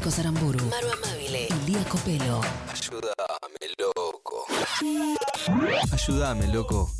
Marcos Aramburu, Maru Amabile, Lía Copelo. Ayúdame, loco. Ayúdame, loco.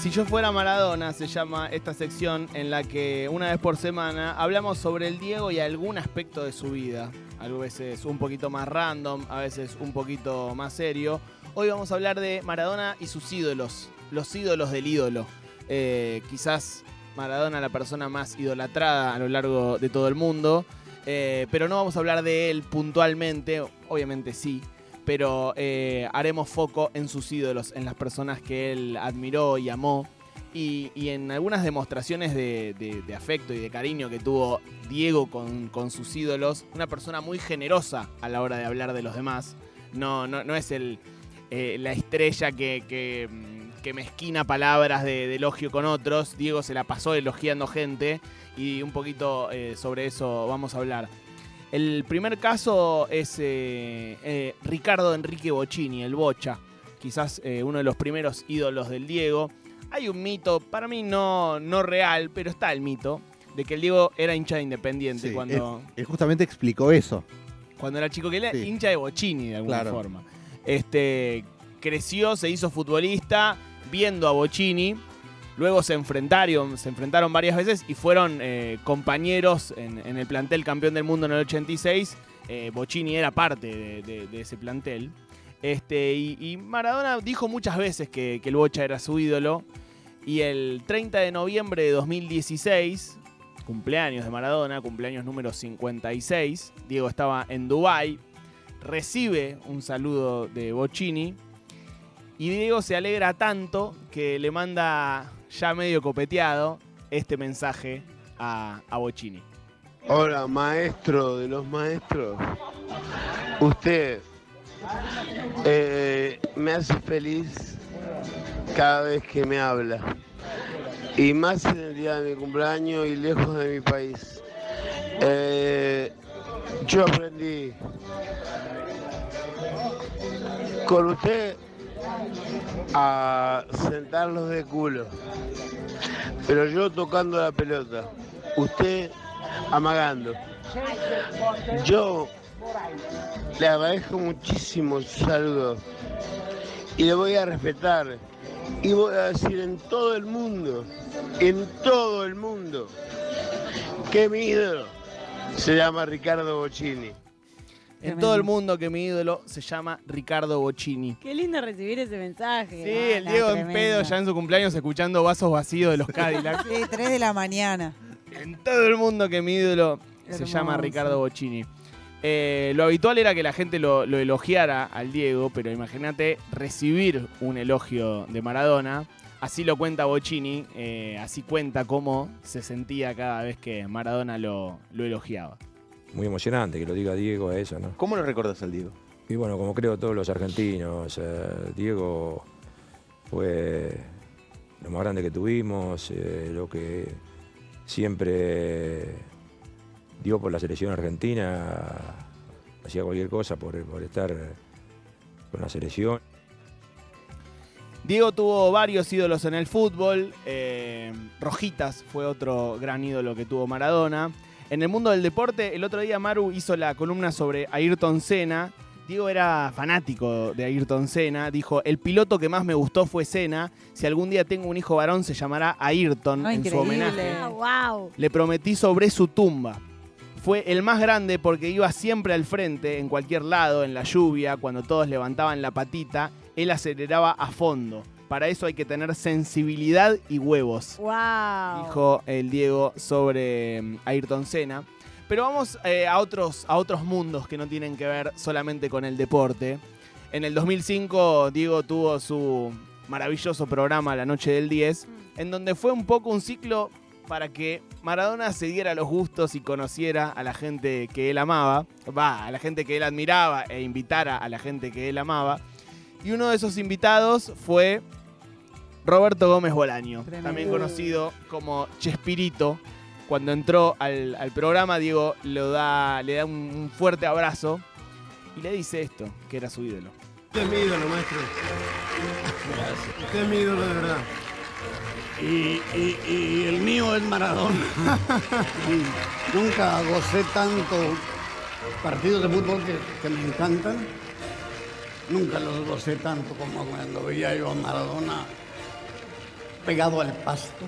Si yo fuera Maradona, se llama esta sección en la que una vez por semana hablamos sobre el Diego y algún aspecto de su vida. A veces un poquito más random, a veces un poquito más serio. Hoy vamos a hablar de Maradona y sus ídolos, los ídolos del ídolo. Eh, quizás Maradona la persona más idolatrada a lo largo de todo el mundo, eh, pero no vamos a hablar de él puntualmente, obviamente sí, pero eh, haremos foco en sus ídolos, en las personas que él admiró y amó. Y, en algunas demostraciones de, afecto y de cariño que tuvo Diego con, sus ídolos, una persona muy generosa a la hora de hablar de los demás. No, no, no es el, eh, la estrella que, que, que, mezquina palabras de, elogio con otros. Diego se la pasó elogiando gente y un poquito eh, sobre eso vamos a hablar. El primer caso es eh, Ricardo Enrique Bocini, el Bocha, quizás uno de los primeros ídolos del Diego. Hay un mito, para mí no, no real, pero está el mito, de que el Diego era hincha de Independiente cuando... Él, justamente explicó eso. Cuando era chico, que era hincha de Bocini de alguna forma. Este, creció, se hizo futbolista viendo a Bocini Luego se enfrentaron, se enfrentaron varias veces y fueron eh, compañeros en, el plantel campeón del mundo en el 86. Eh, Bocini era parte de, ese plantel. Este, y, Maradona dijo muchas veces que, el Bocha era su ídolo. Y el 30 de noviembre de 2016, cumpleaños de Maradona, cumpleaños número 56, Diego estaba en Dubái, recibe un saludo de Bocini. Y Diego se alegra tanto que le manda ya medio copeteado, este mensaje a, a Bocini. Hola, maestro de los maestros. Usted eh, me hace feliz cada vez que me habla. Y más en el día de mi cumpleaños y lejos de mi país. Eh, yo aprendí con usted a sentarlos de culo. Pero yo tocando la pelota, usted amagando. Yo le agradezco muchísimo su saludo y le voy a respetar y voy a decir en todo el mundo, en todo el mundo, que mi ídolo se llama Ricardo Bocini en todo el mundo que mi ídolo se llama Ricardo Bocini. Qué lindo recibir ese mensaje. Sí, el Diego en pedo ya en su cumpleaños escuchando vasos vacíos de los Cadillacs. sí, 3 de la mañana. En todo el mundo que mi ídolo se llama Ricardo Bocini. Eh, lo habitual era que la gente lo, elogiara al Diego, pero imagínate recibir un elogio de Maradona. Así lo cuenta Bocini, eh, así cuenta cómo se sentía cada vez que Maradona lo elogiaba muy emocionante que lo diga Diego a eso, ¿no? ¿Cómo lo recordas al Diego? Y bueno, como creo todos los argentinos, eh, Diego fue lo más grande que tuvimos, eh, lo que siempre dio por la selección argentina, hacía cualquier cosa por, estar con la selección. Diego tuvo varios ídolos en el fútbol, eh, Rojitas fue otro gran ídolo que tuvo Maradona. En el mundo del deporte, el otro día Maru hizo la columna sobre Ayrton Senna. Diego era fanático de Ayrton Senna. Dijo, el piloto que más me gustó fue Senna. Si algún día tengo un hijo varón, se llamará Ayrton en su homenaje. wow. Le prometí sobre su tumba. Fue el más grande porque iba siempre al frente, en cualquier lado, en la lluvia, cuando todos levantaban la patita, él aceleraba a fondo. Para eso hay que tener sensibilidad y huevos. Wow. Dijo el Diego sobre mm, Ayrton Senna. Pero vamos eh, a, otros, a otros mundos que no tienen que ver solamente con el deporte. En el 2005 Diego tuvo su maravilloso programa La Noche del 10, mm. en donde fue un poco un ciclo para que Maradona se diera los gustos y conociera a la gente que él amaba, va, a la gente que él admiraba e invitara a la gente que él amaba. Y uno de esos invitados fue Roberto Gómez Bolaño, también conocido como Chespirito. Cuando entró al, programa, Diego le da, le da un fuerte abrazo y le dice esto, que era su ídolo. Usted es mi ídolo, maestro. Usted es mi ídolo de verdad. Y, y- y el mío es Maradona. Nunca gocé tanto partidos de fútbol que, que me encantan. Nunca los gocé tanto como cuando veía yo a Maradona pegado al pasto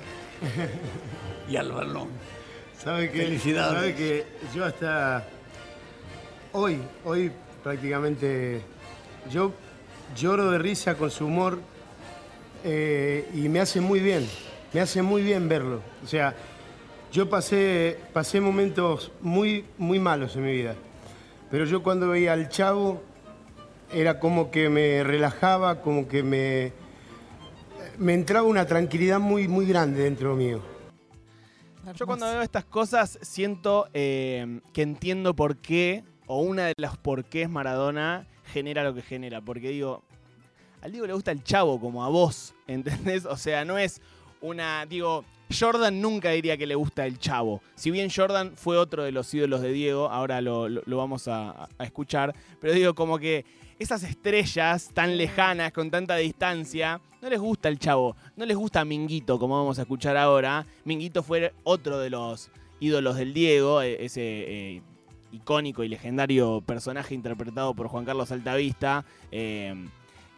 y al balón. ¿Sabe que, Felicidades. ¿Sabe que yo hasta hoy, hoy prácticamente, yo lloro de risa con su humor eh, y me hace muy bien, me hace muy bien verlo. O sea, yo pasé, pasé momentos muy, muy malos en mi vida, pero yo cuando veía al chavo era como que me relajaba, como que me, me entraba una tranquilidad muy, muy grande dentro mío. Yo cuando veo estas cosas siento eh, que entiendo por qué, o una de las por qué Maradona genera lo que genera. Porque digo, al Diego le gusta el chavo como a vos, ¿entendés? O sea, no es una, digo, Jordan nunca diría que le gusta el chavo. Si bien Jordan fue otro de los ídolos de Diego, ahora lo, lo- lo vamos a, a escuchar, pero digo, como que esas estrellas tan lejanas, con tanta distancia, no les gusta el chavo, no les gusta Minguito, como vamos a escuchar ahora. Minguito fue otro de los ídolos del Diego, e- ese eh, icónico y legendario personaje interpretado por Juan Carlos Altavista. eh,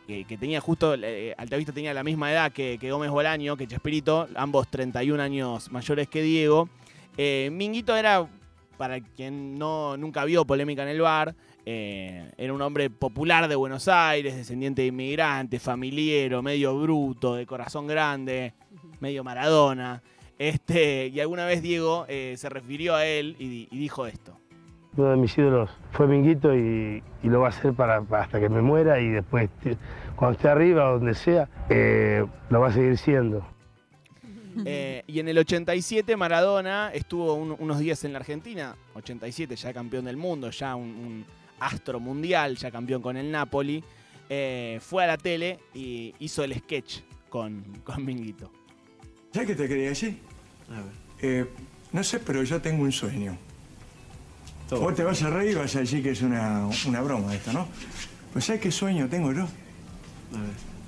que, que tenía justo, eh, Altavista tenía la misma edad que, que Gómez Bolaño, que Chespirito, ambos 31 años mayores que Diego. Eh, Minguito era, para quien no, nunca vio polémica en el bar, eh, era un hombre popular de Buenos Aires, descendiente de inmigrantes, familiero, medio bruto, de corazón grande, medio Maradona. Este, y alguna vez Diego eh, se refirió a él y dijo esto. Uno de mis ídolos fue Minguito y, y lo va a hacer para, para hasta que me muera y después, cuando esté arriba o donde sea, eh, lo va a seguir siendo. Eh, y en el 87 Maradona estuvo un- unos días en la Argentina, 87 ya campeón del mundo, ya un, un astro mundial, ya campeón con el Napoli. Eh, fue a la tele y hizo el sketch con, con Minguito. ¿Sabes qué te quería decir? Eh, no sé, pero yo tengo un sueño. Vos te vas a reír y vas a decir que es una, una broma esto, ¿no? Pues ¿sabes qué sueño tengo yo?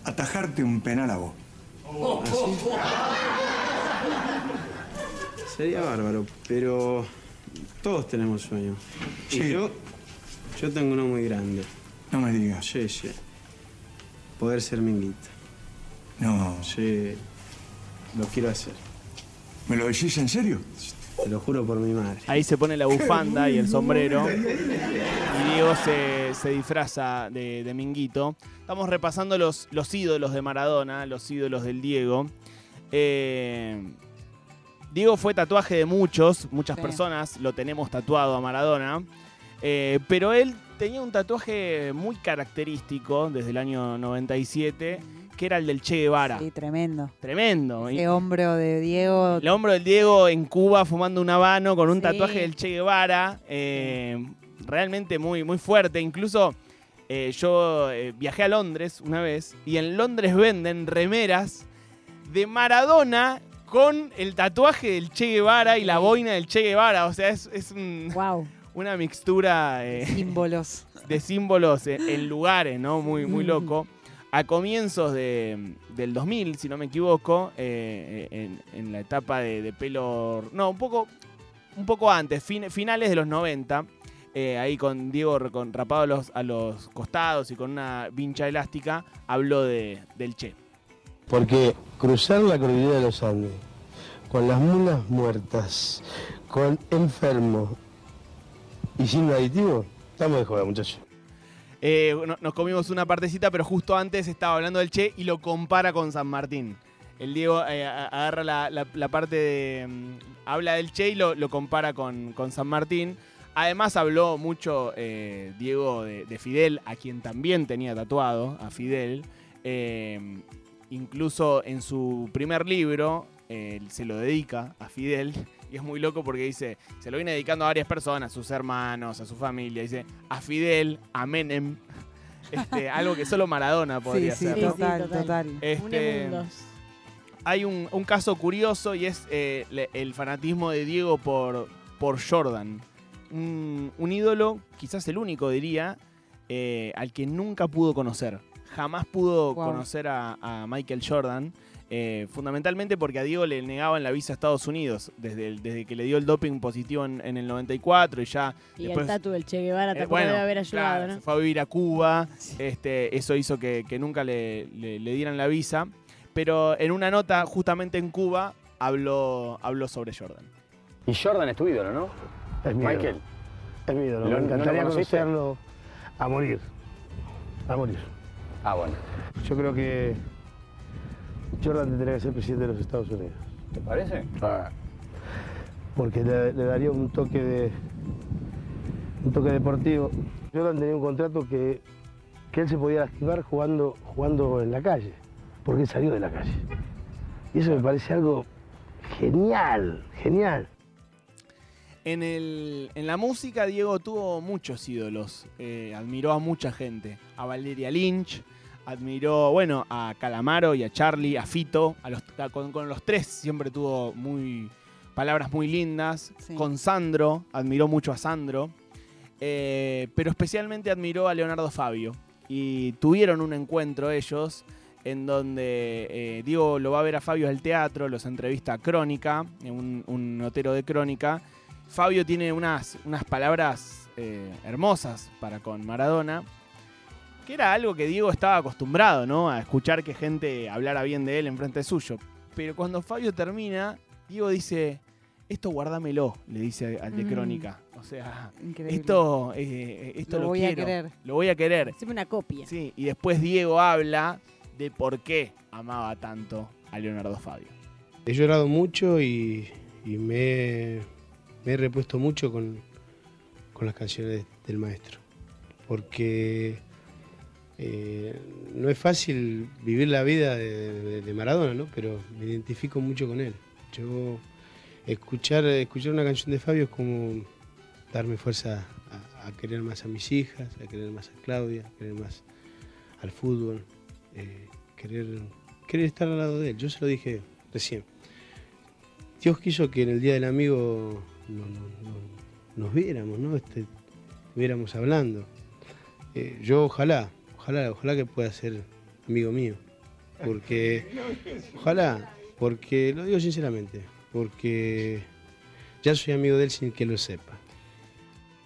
Atajarte un penal a vos. Sería bárbaro, pero todos tenemos sueños. Sí. Y yo, yo tengo uno muy grande. No me digas. Sí, sí. Poder ser minguita. No. Sí, lo quiero hacer. ¿Me lo decís en serio? Te lo juro por mi madre. Ahí se pone la bufanda y el sombrero. Y Diego se, se disfraza de, de Minguito. Estamos repasando los, los ídolos de Maradona, los ídolos del Diego. Eh, Diego fue tatuaje de muchos, muchas Sí. personas lo tenemos tatuado a Maradona. Eh, pero él tenía un tatuaje muy característico desde el año 97, que era el del Che Guevara. Sí, tremendo. Tremendo. Ese hombro de Diego. el hombro del Diego en Cuba fumando un habano con un Sí. tatuaje del Che Guevara. eh, realmente muy, muy fuerte. Incluso eh, yo eh, viajé a Londres una vez y en Londres venden remeras de Maradona con el tatuaje del Che Guevara y la boina del Che Guevara. O sea, es, es un- Wow. una mixtura eh, Símbolos. de símbolos en, en lugares, ¿no? Muy, muy loco. A comienzos de- del 2000, si no me equivoco, eh, en, en la etapa de, pelo... No, un poco, un poco antes, fin- finales de los 90, eh, ahí con Diego con rapado a los, a los costados y con una vincha elástica, habló de, del Che. Porque cruzar la cordillera de los Andes con las mulas muertas, con enfermos y sin aditivo, estamos de joda, muchachos. Eh, no- nos comimos una partecita, pero justo antes estaba hablando del Che y lo compara con San Martín. El Diego eh, agarra la, parte de. mm, habla del Che y lo, compara con, San Martín. Además, habló mucho eh, Diego de, de Fidel, a quien también tenía tatuado, a Fidel. Incluso en su primer libro se lo dedica a Fidel. Y es muy loco porque dice, se lo viene dedicando a varias personas, a sus hermanos, a su familia. Dice, a Fidel, a Menem. Este, algo que solo Maradona podría sí, sí, hacer. ¿no? total, total. total. Este, hay un, un caso curioso y es eh, le- el fanatismo de Diego por, por Jordan. Un, un ídolo, quizás el único diría, eh, al que nunca pudo conocer. Jamás pudo Wow. conocer a, a Michael Jordan. Eh, fundamentalmente porque a Diego le negaban la visa a Estados Unidos desde, el- desde que le dio el doping positivo en, en el 94 y ya Y después el tatu del Che Guevara eh, tampoco bueno, debe haber ayudado, claro, ¿no? Se fue a vivir a Cuba. Este, eso hizo que, que nunca le, le- le dieran la visa. Pero en una nota, justamente en Cuba, habló, habló sobre Jordan. Y Jordan es tu ídolo, ¿no? Es mi Michael. ídolo. Es mi ídolo. ¿No- Me encantaría conocerlo a morir. A morir. Ah, bueno. Yo creo que Jordan tendría que ser presidente de los Estados Unidos. ¿Te parece? Ah, porque le, le daría un toque de un toque deportivo. Jordan tenía un contrato que, que él se podía lastimar jugando, jugando en la calle, porque él salió de la calle. Y eso me parece algo genial, genial. En, el, en la música, Diego tuvo muchos ídolos. Eh, admiró a mucha gente. A Valeria Lynch, admiró, bueno, a Calamaro y a Charlie, a Fito. A los, a- con, con los tres siempre tuvo muy palabras muy lindas. Sí. Con Sandro, admiró mucho a Sandro. Eh, pero especialmente admiró a Leonardo Fabio. Y tuvieron un encuentro ellos en donde eh, Diego lo va a ver a Fabio al teatro, los entrevista a Crónica, un, un notero de Crónica. Fabio tiene unas, unas palabras eh, hermosas para con Maradona, que era algo que Diego estaba acostumbrado, ¿no? A escuchar que gente hablara bien de él en frente suyo. Pero cuando Fabio termina, Diego dice, esto guárdamelo, le dice al de Mm. Crónica. O sea, Increíble. esto, eh, esto Lo lo, voy a quiero, querer. Lo voy a querer. Haceme una copia. Sí, y después Diego habla de por qué amaba tanto a Leonardo Fabio. He llorado mucho y, y me, he- me he repuesto mucho con, con las canciones del maestro. Porque eh, no es fácil vivir la vida de, Maradona, ¿no? Pero me identifico mucho con él. Yo escuchar, escuchar una canción de Fabio es como darme fuerza a, querer más a mis hijas, a querer más a Claudia, a querer más al fútbol, eh, querer, querer estar al lado de él. Yo se lo dije recién. Dios quiso que en el Día del Amigo no- nos viéramos, ¿no? Este, estuviéramos hablando. Eh, yo ojalá, ojalá, ojalá que pueda ser amigo mío. Porque, ojalá, porque lo digo sinceramente, porque ya soy amigo de él sin que lo sepa.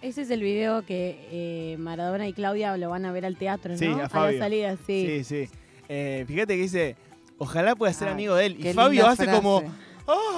Ese es el video que eh, Maradona y Claudia lo van a ver al teatro, ¿no? Sí, a la Fabio. salida, sí. Sí, sí. Eh, fíjate que dice, ojalá pueda ser Ay, amigo de él. Y Fabio hace frase. como, ¡ah!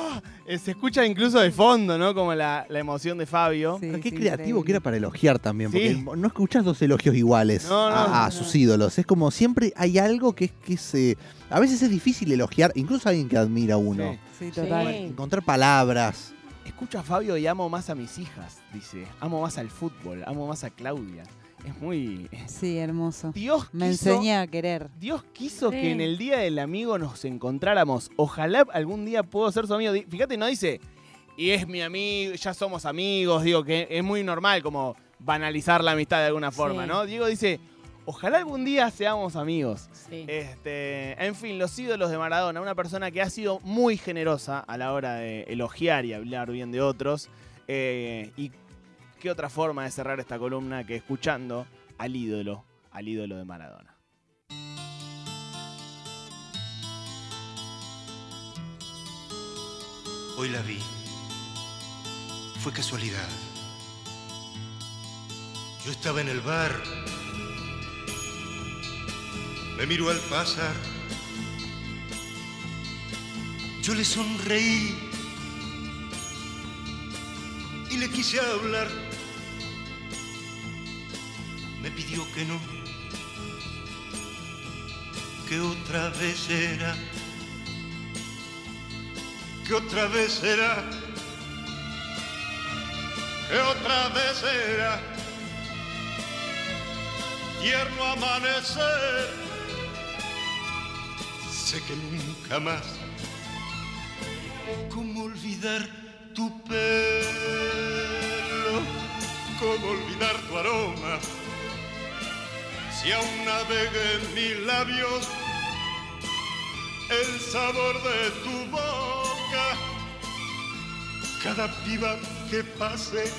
Eh, se escucha incluso de fondo, ¿no? Como la, la emoción de Fabio. Sí, Pero qué sí, creativo que era para elogiar también, porque Sí. no escuchás dos elogios iguales No, no, a, no, a no. sus ídolos. Es como siempre hay algo que es que es, eh, a veces es difícil elogiar, incluso a alguien que admira a uno. Sí. Sí, total. Sí. Encontrar palabras. Escucho a Fabio y amo más a mis hijas, dice. Amo más al fútbol, amo más a Claudia. Es muy... Sí, hermoso. Dios Me quiso- enseña a querer. Dios quiso Sí. que en el Día del Amigo nos encontráramos. Ojalá algún día puedo ser su amigo. Fíjate, no dice, y es mi amigo, ya somos amigos. Digo que es muy normal como banalizar la amistad de alguna forma, Sí. ¿no? Diego dice, ojalá algún día seamos amigos. Sí. Este, en fin, los ídolos de Maradona, una persona que ha sido muy generosa a la hora de elogiar y hablar bien de otros. Eh, y qué otra forma de cerrar esta columna que escuchando al ídolo, al ídolo de Maradona. Hoy la vi. Fue casualidad. Yo estaba en el bar. Me miró al pasar. Yo le sonreí y le quise hablar. Pidió que no, que otra vez era, que otra vez era, que otra vez era. Tierno amanecer, sé que nunca más. ¿Cómo olvidar tu pelo? ¿Cómo olvidar tu aroma? Si aún navega en mis labios el sabor de tu boca, cada piba que pase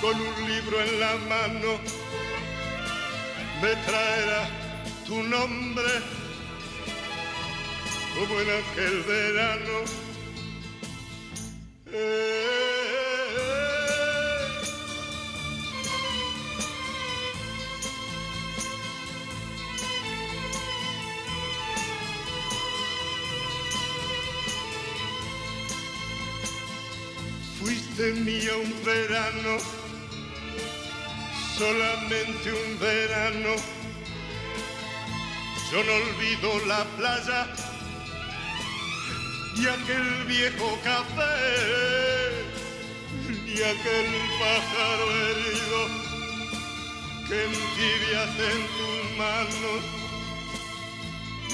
con un libro en la mano, me traerá tu nombre como en aquel verano. Eh, Mía un verano, solamente un verano. Yo no olvido la playa y aquel viejo café y aquel pájaro herido que entibias en tus manos.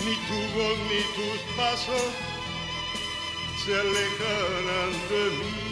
Ni tu voz ni tus pasos se alejarán de mí.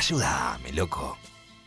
Ayúdame, loco.